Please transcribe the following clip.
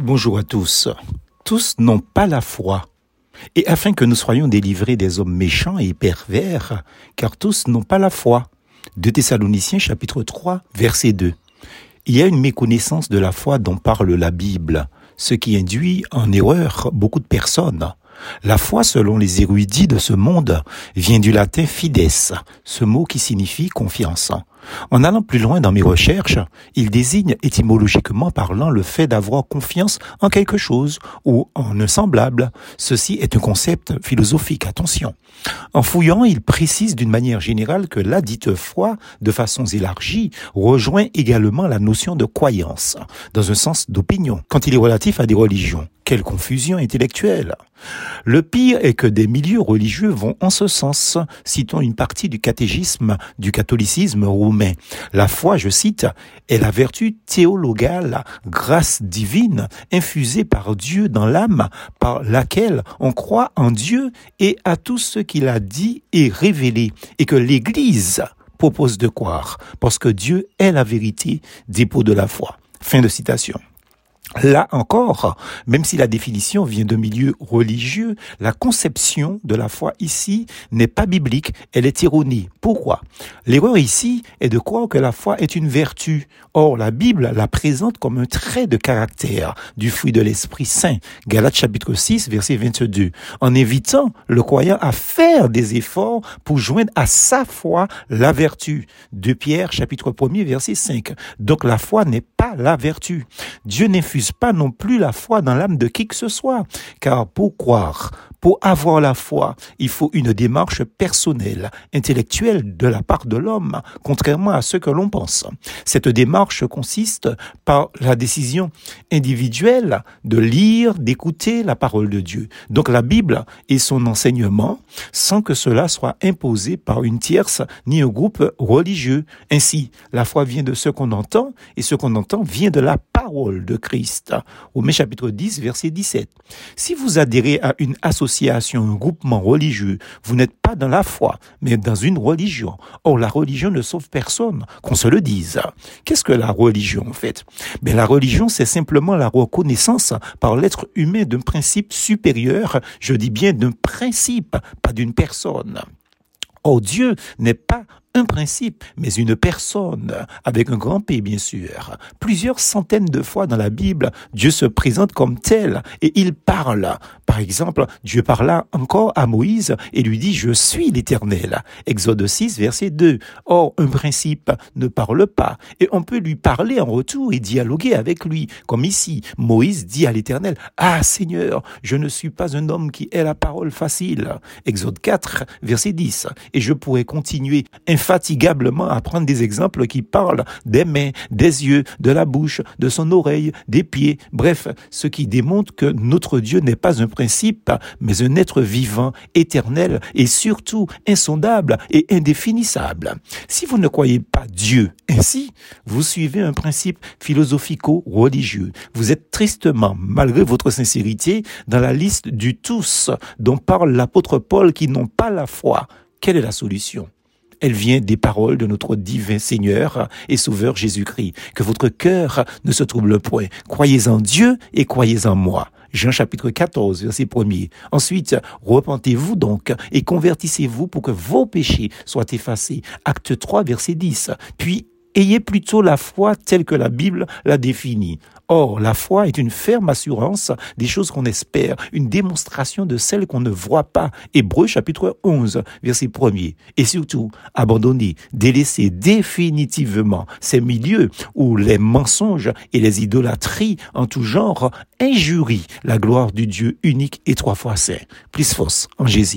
Bonjour à tous. Tous n'ont pas la foi. Et afin que nous soyons délivrés des hommes méchants et pervers, car tous n'ont pas la foi. De Thessaloniciens chapitre 3 verset 2. Il y a une méconnaissance de la foi dont parle la Bible, ce qui induit en erreur beaucoup de personnes. La foi, selon les érudits de ce monde, vient du latin fides, ce mot qui signifie confiance. En allant plus loin dans mes recherches, il désigne étymologiquement parlant le fait d'avoir confiance en quelque chose ou en un semblable. Ceci est un concept philosophique, attention. En fouillant, il précise d'une manière générale que la dite foi, de façon élargie, rejoint également la notion de croyance, dans un sens d'opinion, quand il est relatif à des religions. Quelle confusion intellectuelle Le pire est que des milieux religieux vont en ce sens. Citons une partie du catégisme du catholicisme La foi, je cite, est la vertu théologale, grâce divine, infusée par Dieu dans l'âme, par laquelle on croit en Dieu et à tout ce qu'il a dit et révélé, et que l'Église propose de croire, parce que Dieu est la vérité, dépôt de la foi. Fin de citation. Là encore, même si la définition vient d'un milieu religieux, la conception de la foi ici n'est pas biblique, elle est erronée. Pourquoi? L'erreur ici est de croire que la foi est une vertu. Or, la Bible la présente comme un trait de caractère du fruit de l'Esprit Saint. Galates chapitre 6, verset 22. En invitant le croyant à faire des efforts pour joindre à sa foi la vertu. De Pierre chapitre 1 verset 5. Donc la foi n'est pas la vertu. Dieu n'infuse pas non plus la foi dans l'âme de qui que ce soit. Car pour croire, pour avoir la foi, il faut une démarche personnelle, intellectuelle de la part de l'homme, contrairement à ce que l'on pense. Cette démarche consiste par la décision individuelle de lire, d'écouter la parole de Dieu. Donc la Bible et son enseignement sans que cela soit imposé par une tierce ni un groupe religieux. Ainsi, la foi vient de ce qu'on entend et ce qu'on entend vient de la parole de Christ. Romains chapitre 10, verset 17. Si vous adhérez à une association, un groupement religieux, vous n'êtes pas dans la foi, mais dans une religion. Or, la religion ne sauve personne, qu'on se le dise. Qu'est-ce que la religion, en fait? Mais la religion, c'est simplement la reconnaissance par l'être humain d'un principe supérieur, je dis bien d'un principe, pas d'une personne. Or, Dieu n'est pas un principe, mais une personne, avec un grand P bien sûr. Plusieurs centaines de fois dans la Bible, Dieu se présente comme tel et il parle. Par exemple, Dieu parla encore à Moïse et lui dit Je suis l'Éternel. Exode 6, verset 2. Or, un principe ne parle pas et on peut lui parler en retour et dialoguer avec lui. Comme ici, Moïse dit à l'Éternel Ah Seigneur, je ne suis pas un homme qui ait la parole facile. Exode 4, verset 10. Et je pourrais continuer infatigablement à prendre des exemples qui parlent des mains, des yeux, de la bouche, de son oreille, des pieds, bref, ce qui démontre que notre Dieu n'est pas un principe, mais un être vivant, éternel et surtout insondable et indéfinissable. Si vous ne croyez pas Dieu ainsi, vous suivez un principe philosophico-religieux. Vous êtes tristement, malgré votre sincérité, dans la liste du tous dont parle l'apôtre Paul qui n'ont pas la foi. Quelle est la solution? Elle vient des paroles de notre divin Seigneur et Sauveur Jésus-Christ. Que votre cœur ne se trouble point. Croyez en Dieu et croyez en moi. Jean chapitre 14, verset 1er. Ensuite, repentez-vous donc et convertissez-vous pour que vos péchés soient effacés. Acte 3, verset 10. Puis, ayez plutôt la foi telle que la Bible la définit. Or, la foi est une ferme assurance des choses qu'on espère, une démonstration de celles qu'on ne voit pas. Hébreu chapitre 11, verset 1er. Et surtout, abandonner, délaisser définitivement ces milieux où les mensonges et les idolâtries en tout genre injurient la gloire du Dieu unique et trois fois saint. Plus force en Jésus.